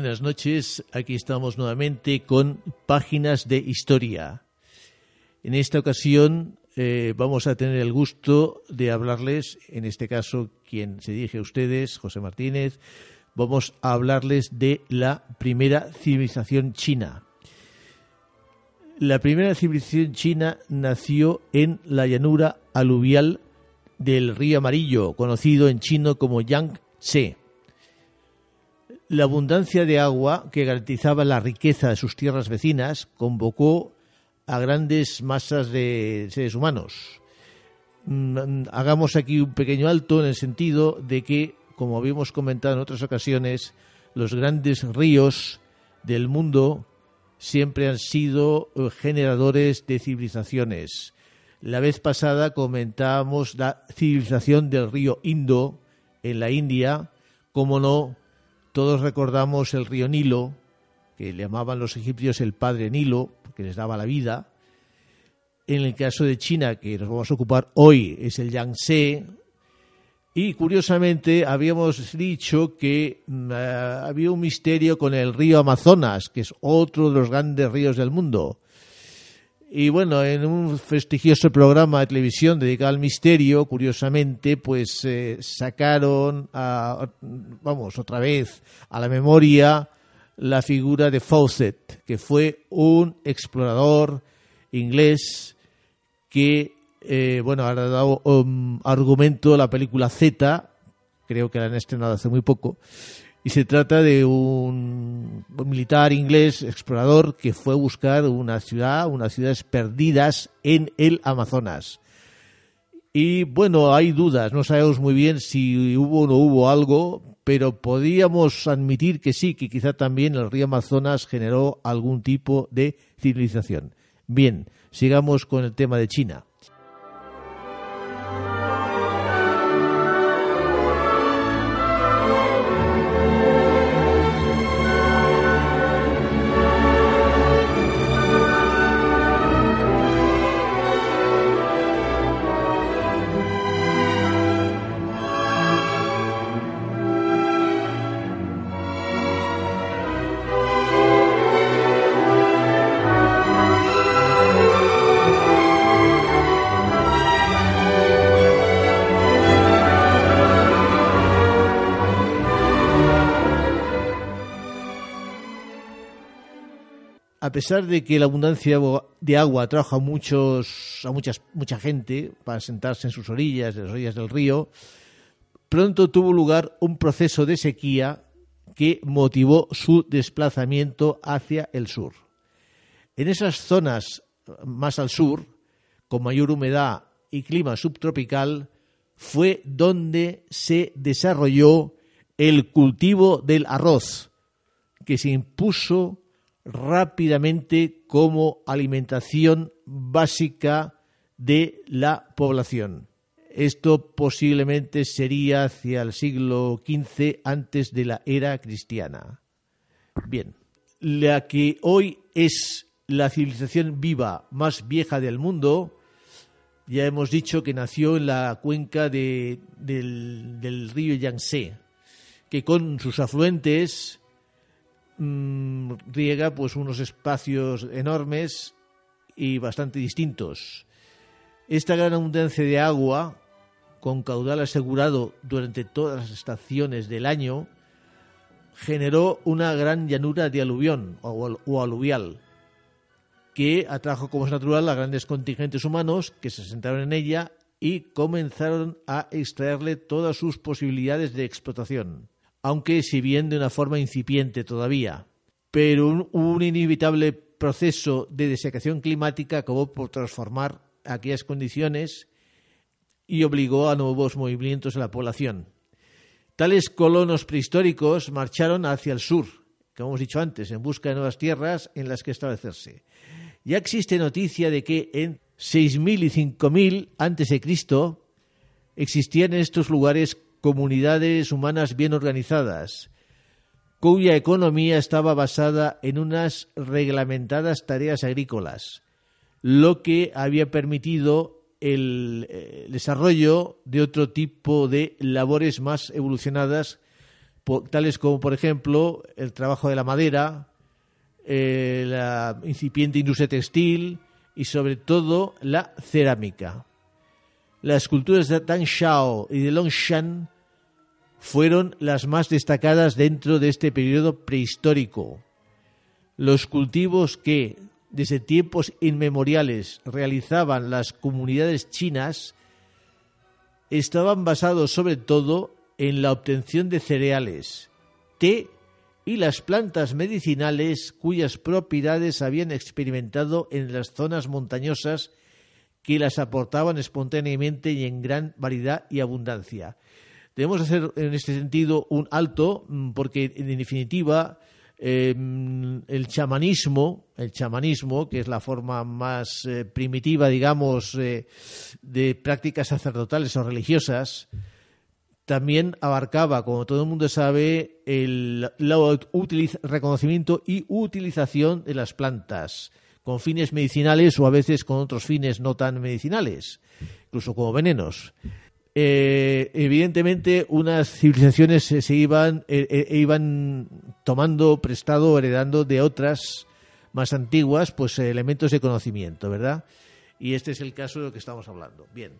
Buenas noches, aquí estamos nuevamente con Páginas de Historia. En esta ocasión eh, vamos a tener el gusto de hablarles, en este caso quien se dirige a ustedes, José Martínez, vamos a hablarles de la primera civilización china. La primera civilización china nació en la llanura aluvial del río Amarillo, conocido en chino como Yangtze la abundancia de agua que garantizaba la riqueza de sus tierras vecinas convocó a grandes masas de seres humanos. Mm, hagamos aquí un pequeño alto en el sentido de que, como habíamos comentado en otras ocasiones, los grandes ríos del mundo siempre han sido eh, generadores de civilizaciones. La vez pasada comentábamos la civilización del río Indo en la India, como no todos recordamos el río Nilo, que le llamaban los egipcios el padre Nilo, porque les daba la vida. En el caso de China, que nos vamos a ocupar hoy, es el Yangtze. Y curiosamente habíamos dicho que mm, eh, había un misterio con el río Amazonas, que es otro de los grandes ríos del mundo. Y bueno, en un prestigioso programa de televisión dedicado al misterio, curiosamente, pues eh, sacaron, vamos, otra vez a la memoria la figura de Fawcett, que fue un explorador inglés que, eh, bueno, ha dado um, argumento a la película Z, creo que la han estrenado hace muy poco, y se trata de un, militar inglés explorador que fue a buscar una ciudad, unas ciudades perdidas en el Amazonas. Y bueno, hay dudas, no sabemos muy bien si hubo o no hubo algo, pero podríamos admitir que sí, que quizá también el río Amazonas generó algún tipo de civilización. Bien, sigamos con el tema de China. A pesar de que la abundancia de agua atrajo a muchos, a muchas, mucha gente para sentarse en sus orillas, en las orillas del río, pronto tuvo lugar un proceso de sequía que motivó su desplazamiento hacia el sur. En esas zonas más al sur, con mayor humedad y clima subtropical, fue donde se desarrolló el cultivo del arroz, que se impuso rápidamente como alimentación básica de la población. Esto posiblemente sería hacia el siglo XV antes de la era cristiana. Bien, la que hoy es la civilización viva más vieja del mundo, ya hemos dicho que nació en la cuenca del, del río Yangtze, que con sus afluentes Mm, riega pues unos espacios enormes y bastante distintos. Esta gran abundancia de agua, con caudal asegurado durante todas las estaciones del año, generó una gran llanura de aluvión o, aluvial, que atrajo como es natural a grandes contingentes humanos que se sentaron en ella y comenzaron a extraerle todas sus posibilidades de explotación, aunque si bien de una forma incipiente todavía. Pero un, inevitable proceso de desecación climática acabó por transformar aquellas condiciones y obligó a nuevos movimientos en la población. Tales colonos prehistóricos marcharon hacia el sur, como hemos dicho antes, en busca de nuevas tierras en las que establecerse. Ya existe noticia de que en 6.000 y 5.000 antes de Cristo existían en estos lugares comunidades humanas bien organizadas, cuya economía estaba basada en unas reglamentadas tareas agrícolas, lo que había permitido el, eh, desarrollo de otro tipo de labores más evolucionadas, tales como, por ejemplo, el trabajo de la madera, eh, la incipiente industria textil, y sobre todo la cerámica. Las esculturas de Tang Shao y de Longshan fueron las más destacadas dentro de este periodo prehistórico. Los cultivos que desde tiempos inmemoriales realizaban las comunidades chinas estaban basados sobre todo en la obtención de cereales, té y las plantas medicinales cuyas propiedades habían experimentado en las zonas montañosas que las aportaban espontáneamente y en gran variedad y abundancia. Debemos hacer en este sentido un alto mm, porque en definitiva em, el chamanismo, el chamanismo, que es la forma más eh, primitiva, digamos, eh, de prácticas sacerdotales o religiosas, también abarcaba, como todo el mundo sabe, el, reconocimiento y utilización de las plantas con fines medicinales o a veces con otros fines no tan medicinales, incluso como venenos. Eh, evidentemente, unas civilizaciones se, iban, eh, eh, iban tomando prestado, heredando de otras más antiguas, pues elementos de conocimiento, ¿verdad? Y este es el caso de lo que estamos hablando. Bien.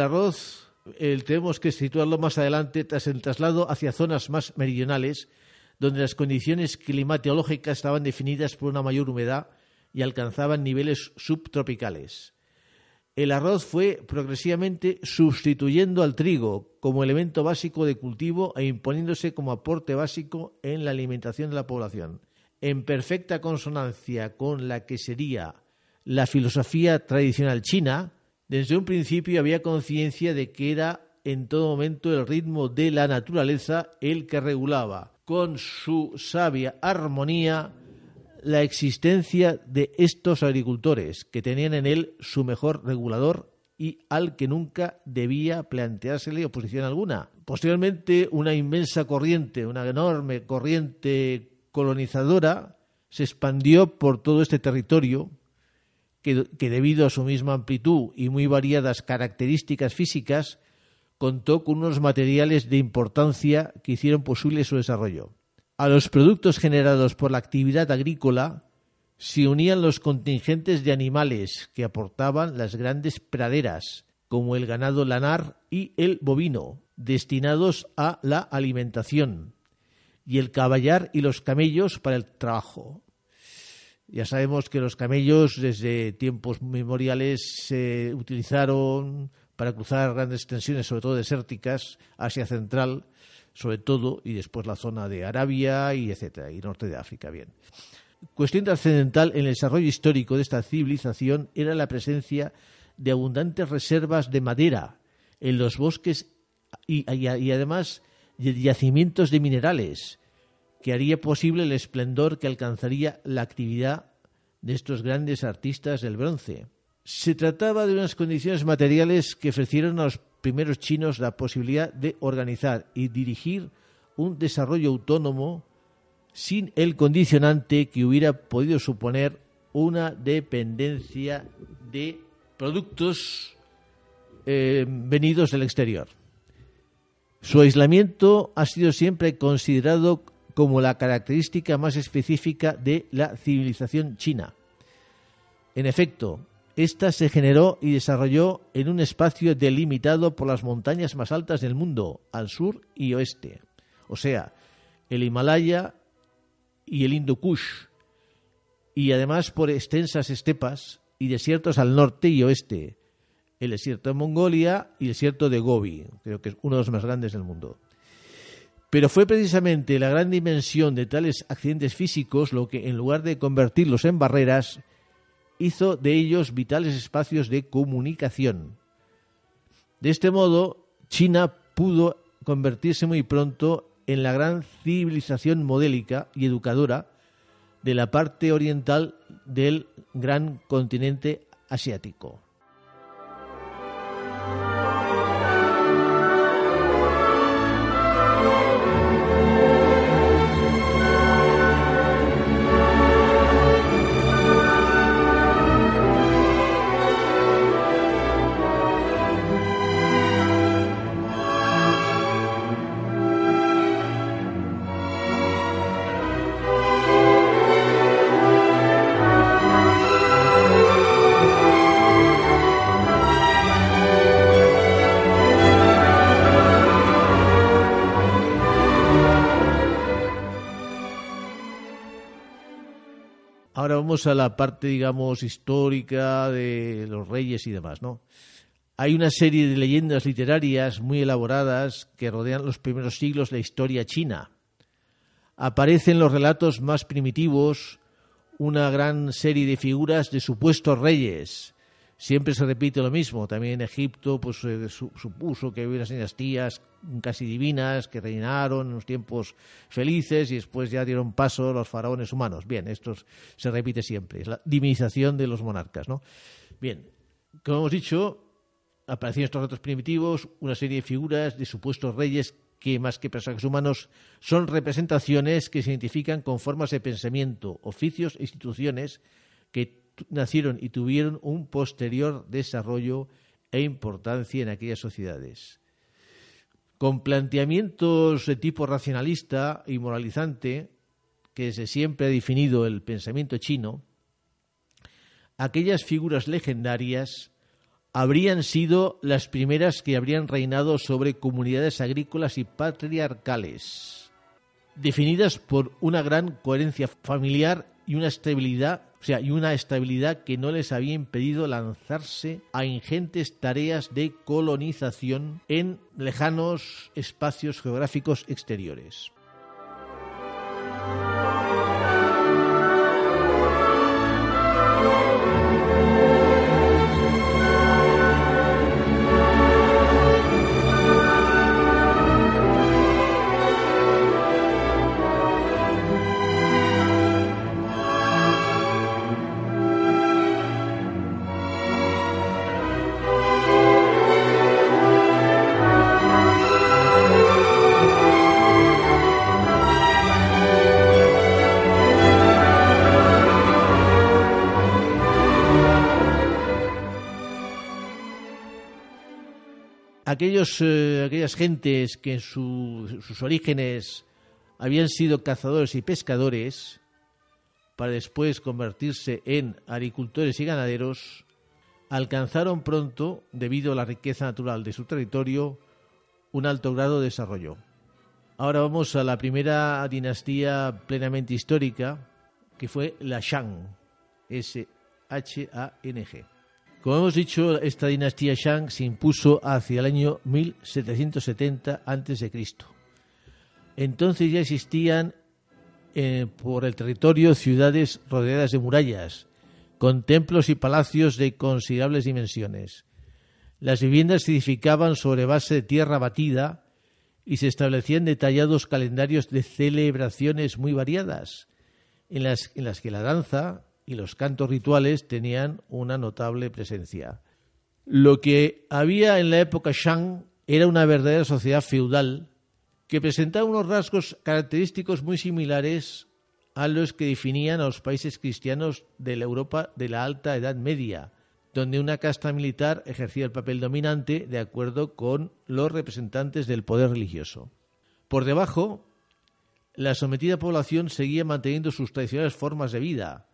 Del arroz tenemos que situarlo más adelante tras el traslado hacia zonas más meridionales, donde las condiciones climatológicas estaban definidas por una mayor humedad y alcanzaban niveles subtropicales. El arroz fue progresivamente sustituyendo al trigo como elemento básico de cultivo e imponiéndose como aporte básico en la alimentación de la población, en perfecta consonancia con la que sería la filosofía tradicional china, desde un principio había conciencia de que era en todo momento el ritmo de la naturaleza el que regulaba, con su sabia armonía, la existencia de estos agricultores, que tenían en él su mejor regulador y al que nunca debía planteársele oposición alguna. Posteriormente, una inmensa corriente, una enorme corriente colonizadora, se expandió por todo este territorio, que, debido a su misma amplitud y muy variadas características físicas, contó con unos materiales de importancia que hicieron posible su desarrollo. A los productos generados por la actividad agrícola se unían los contingentes de animales que aportaban las grandes praderas, como el ganado lanar y el bovino, destinados a la alimentación, y el caballar y los camellos para el trabajo. Ya sabemos que los camellos desde tiempos memoriales se utilizaron para cruzar grandes extensiones, sobre todo desérticas, Asia Central, sobre todo, y después la zona de Arabia y etcétera, y norte de África. Bien. Cuestión trascendental en el desarrollo histórico de esta civilización era la presencia de abundantes reservas de madera en los bosques y, además de yacimientos de minerales, que haría posible el esplendor que alcanzaría la actividad de estos grandes artistas del bronce. Se trataba de unas condiciones materiales que ofrecieron a los primeros chinos la posibilidad de organizar y dirigir un desarrollo autónomo sin el condicionante que hubiera podido suponer una dependencia de productos eh, venidos del exterior. Su aislamiento ha sido siempre considerado como la característica más específica de la civilización china. En efecto, esta se generó y desarrolló en un espacio delimitado por las montañas más altas del mundo, al sur y oeste, o sea, el Himalaya y el Hindu Kush, y además por extensas estepas y desiertos al norte y oeste, el desierto de Mongolia y el desierto de Gobi, creo que es uno de los más grandes del mundo. Pero fue precisamente la gran dimensión de tales accidentes físicos lo que, en lugar de convertirlos en barreras, hizo de ellos vitales espacios de comunicación. De este modo, China pudo convertirse muy pronto en la gran civilización modélica y educadora de la parte oriental del gran continente asiático. A la parte, digamos, histórica de los reyes y demás, ¿no? Hay una serie de leyendas literarias muy elaboradas que rodean los primeros siglos de la historia china. Aparecen los relatos más primitivos una gran serie de figuras de supuestos reyes, siempre se repite lo mismo. También en Egipto pues, supuso que había unas dinastías casi divinas que reinaron en unos tiempos felices y después ya dieron paso los faraones humanos. Bien, esto se repite siempre, es la divinización de los monarcas. ¿no? Bien, como hemos dicho, aparecieron estos retos primitivos, una serie de figuras de supuestos reyes que más que personajes humanos son representaciones que se identifican con formas de pensamiento, oficios e instituciones que nacieron y tuvieron un posterior desarrollo e importancia en aquellas sociedades. Con planteamientos de tipo racionalista y moralizante, que desde siempre ha definido el pensamiento chino, aquellas figuras legendarias habrían sido las primeras que habrían reinado sobre comunidades agrícolas y patriarcales, definidas por una gran coherencia familiar y una estabilidad o sea, y una estabilidad que no les había impedido lanzarse a ingentes tareas de colonización en lejanos espacios geográficos exteriores. Aquellos, eh, aquellas gentes que en sus orígenes habían sido cazadores y pescadores, para después convertirse en agricultores y ganaderos, alcanzaron pronto, debido a la riqueza natural de su territorio, un alto grado de desarrollo. Ahora vamos a la primera dinastía plenamente histórica, que fue la Shang, S-H-A-N-G. Como hemos dicho, esta dinastía Shang se impuso hacia el año 1770 a.C. Entonces ya existían eh, por el territorio ciudades rodeadas de murallas, con templos y palacios de considerables dimensiones. Las viviendas se edificaban sobre base de tierra batida y se establecían detallados calendarios de celebraciones muy variadas, en las, en las que la danza y los cantos rituales tenían una notable presencia. Lo que había en la época Shang era una verdadera sociedad feudal que presentaba unos rasgos característicos muy similares a los que definían a los países cristianos de la Europa de la Alta Edad Media, donde una casta militar ejercía el papel dominante de acuerdo con los representantes del poder religioso. Por debajo, la sometida población seguía manteniendo sus tradicionales formas de vida,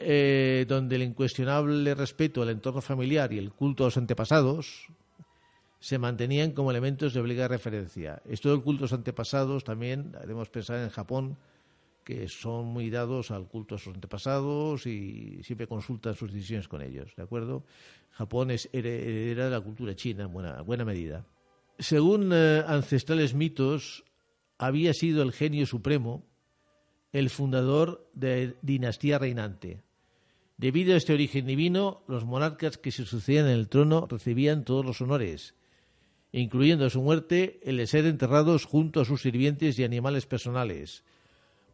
eh, donde el incuestionable respeto al entorno familiar y el culto a los antepasados, se mantenían como elementos de obligada referencia. Esto del culto a los antepasados también debemos pensar en Japón, que son muy dados al culto a sus antepasados y siempre consultan sus decisiones con ellos, ¿de acuerdo? Japón es heredera de la cultura china en buena, buena medida. Según eh, ancestrales mitos, había sido el genio supremo el fundador de dinastía reinante. Debido a este origen divino, los monarcas que se sucedían en el trono recibían todos los honores, incluyendo su muerte el de ser enterrados junto a sus sirvientes y animales personales.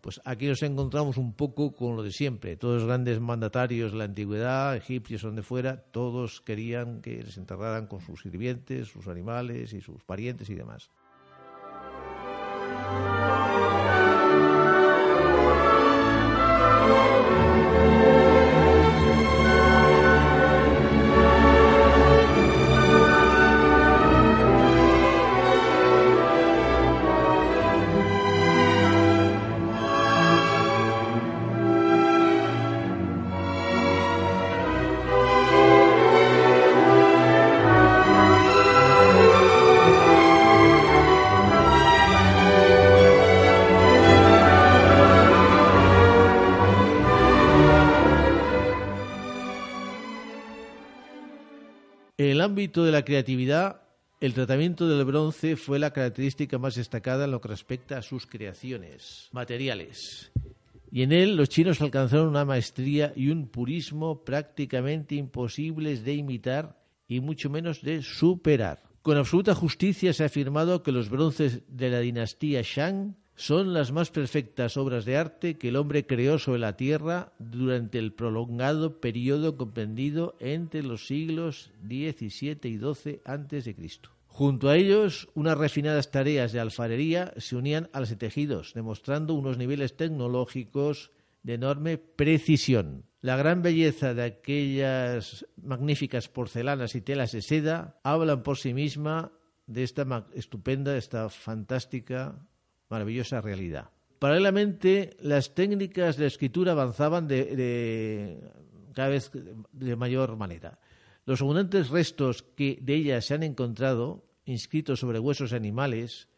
Pues aquí nos encontramos un poco con lo de siempre. Todos los grandes mandatarios de la antigüedad, egipcios donde fuera, todos querían que les enterraran con sus sirvientes, sus animales y sus parientes y demás. Ámbito de la creatividad, el tratamiento del bronce fue la característica más destacada en lo que respecta a sus creaciones materiales. Y en él los chinos alcanzaron una maestría y un purismo prácticamente imposibles de imitar y mucho menos de superar. Con absoluta justicia se ha afirmado que los bronces de la dinastía Shang son las más perfectas obras de arte que el hombre creó sobre la tierra durante el prolongado periodo comprendido entre los siglos XVII y XII a.C. Junto a ellos, unas refinadas tareas de alfarería se unían a las de tejidos, demostrando unos niveles tecnológicos de enorme precisión. La gran belleza de aquellas magníficas porcelanas y telas de seda hablan por sí misma de esta estupenda, esta fantástica maravillosa realidad. Paralelamente, las técnicas de escritura avanzaban de, cada vez de mayor manera. Los abundantes restos que de ellas se han encontrado, inscritos sobre huesos animales,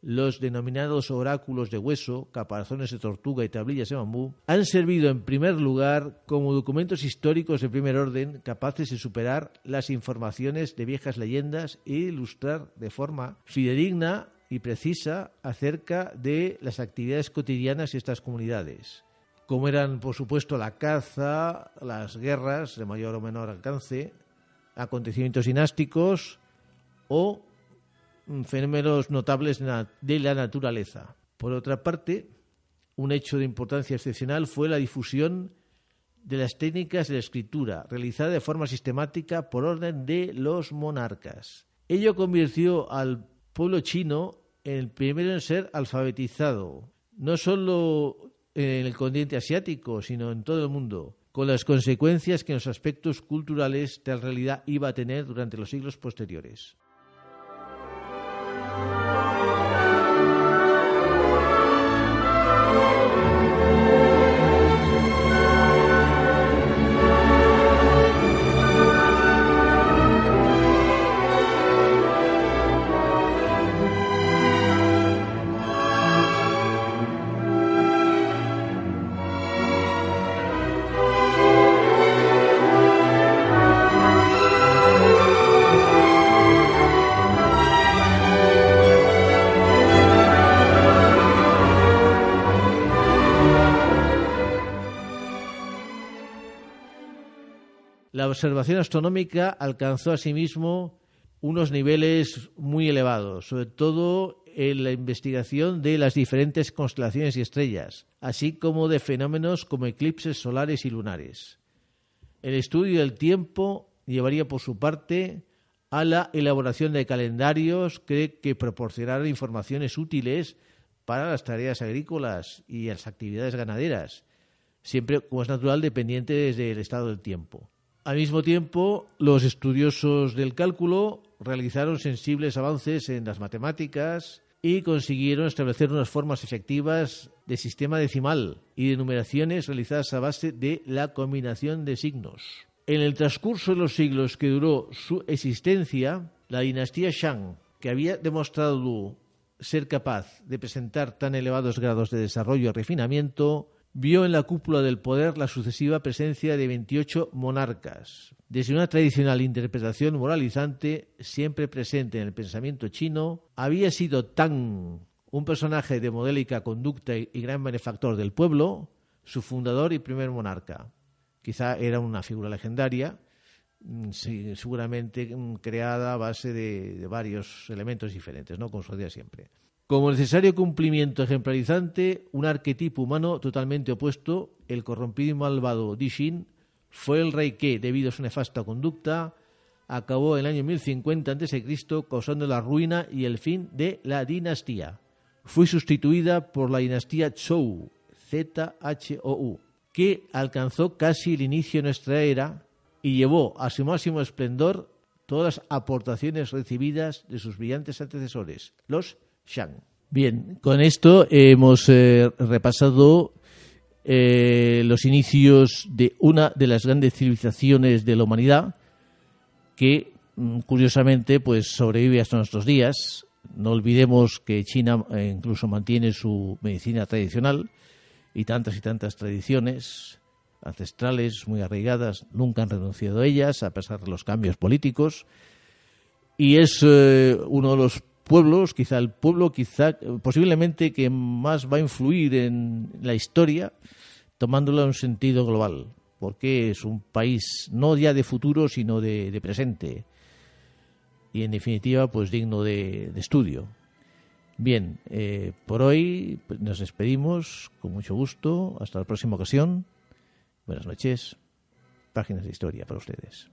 los denominados oráculos de hueso, caparazones de tortuga y tablillas de bambú, han servido en primer lugar como documentos históricos de primer orden capaces de superar las informaciones de viejas leyendas e ilustrar de forma fidedigna y precisa acerca de las actividades cotidianas de estas comunidades, como eran, por supuesto, la caza, las guerras de mayor o menor alcance, acontecimientos dinásticos o fenómenos notables de la naturaleza. Por otra parte, un hecho de importancia excepcional fue la difusión de las técnicas de la escritura, realizada de forma sistemática por orden de los monarcas. Ello convirtió al pueblo chino el primero en ser alfabetizado, no solo en el continente asiático, sino en todo el mundo, con las consecuencias que en los aspectos culturales tal realidad iba a tener durante los siglos posteriores. Observación astronómica alcanzó asimismo unos niveles muy elevados, sobre todo en la investigación de las diferentes constelaciones y estrellas, así como de fenómenos como eclipses solares y lunares. El estudio del tiempo llevaría por su parte a la elaboración de calendarios que, que informaciones útiles para las tareas agrícolas y las actividades ganaderas, siempre, como es natural, dependientes del estado del tiempo. Al mismo tiempo, los estudiosos del cálculo realizaron sensibles avances en las matemáticas y consiguieron establecer unas formas efectivas de sistema decimal y de numeraciones realizadas a base de la combinación de signos. En el transcurso de los siglos que duró su existencia, la dinastía Shang, que había demostrado ser capaz de presentar tan elevados grados de desarrollo y refinamiento, vio en la cúpula del poder la sucesiva presencia de 28 monarcas. Desde una tradicional interpretación moralizante, siempre presente en el pensamiento chino, había sido Tang, un personaje de modélica conducta y gran benefactor del pueblo, su fundador y primer monarca. Quizá era una figura legendaria, mm, seguramente mm, creada a base de, varios elementos diferentes, ¿no? como sucedía siempre. Como necesario cumplimiento ejemplarizante, un arquetipo humano totalmente opuesto, el corrompido y malvado Dishin, fue el rey que, debido a su nefasta conducta, acabó en el año 1050 a.C. causando la ruina y el fin de la dinastía. Fue sustituida por la dinastía Zhou, Z-H-O-U, que alcanzó casi el inicio de nuestra era y llevó a su máximo esplendor todas las aportaciones recibidas de sus brillantes antecesores, los Bien, con esto hemos eh, repasado eh, los inicios de una de las grandes civilizaciones de la humanidad que mm, curiosamente pues sobrevive hasta nuestros días. No olvidemos que China eh, incluso mantiene su medicina tradicional y tantas y tantas tradiciones ancestrales muy arraigadas nunca han renunciado a ellas a pesar de los cambios políticos y es uno de los pueblos, quizá el pueblo, quizá posiblemente que más va a influir en la historia, tomándolo en un sentido global, porque es un país no ya de futuro, sino de, presente, y en definitiva, pues digno de, estudio. Bien, eh, por hoy pues, nos despedimos con mucho gusto. Hasta la próxima ocasión. Buenas noches. Páginas de historia para ustedes.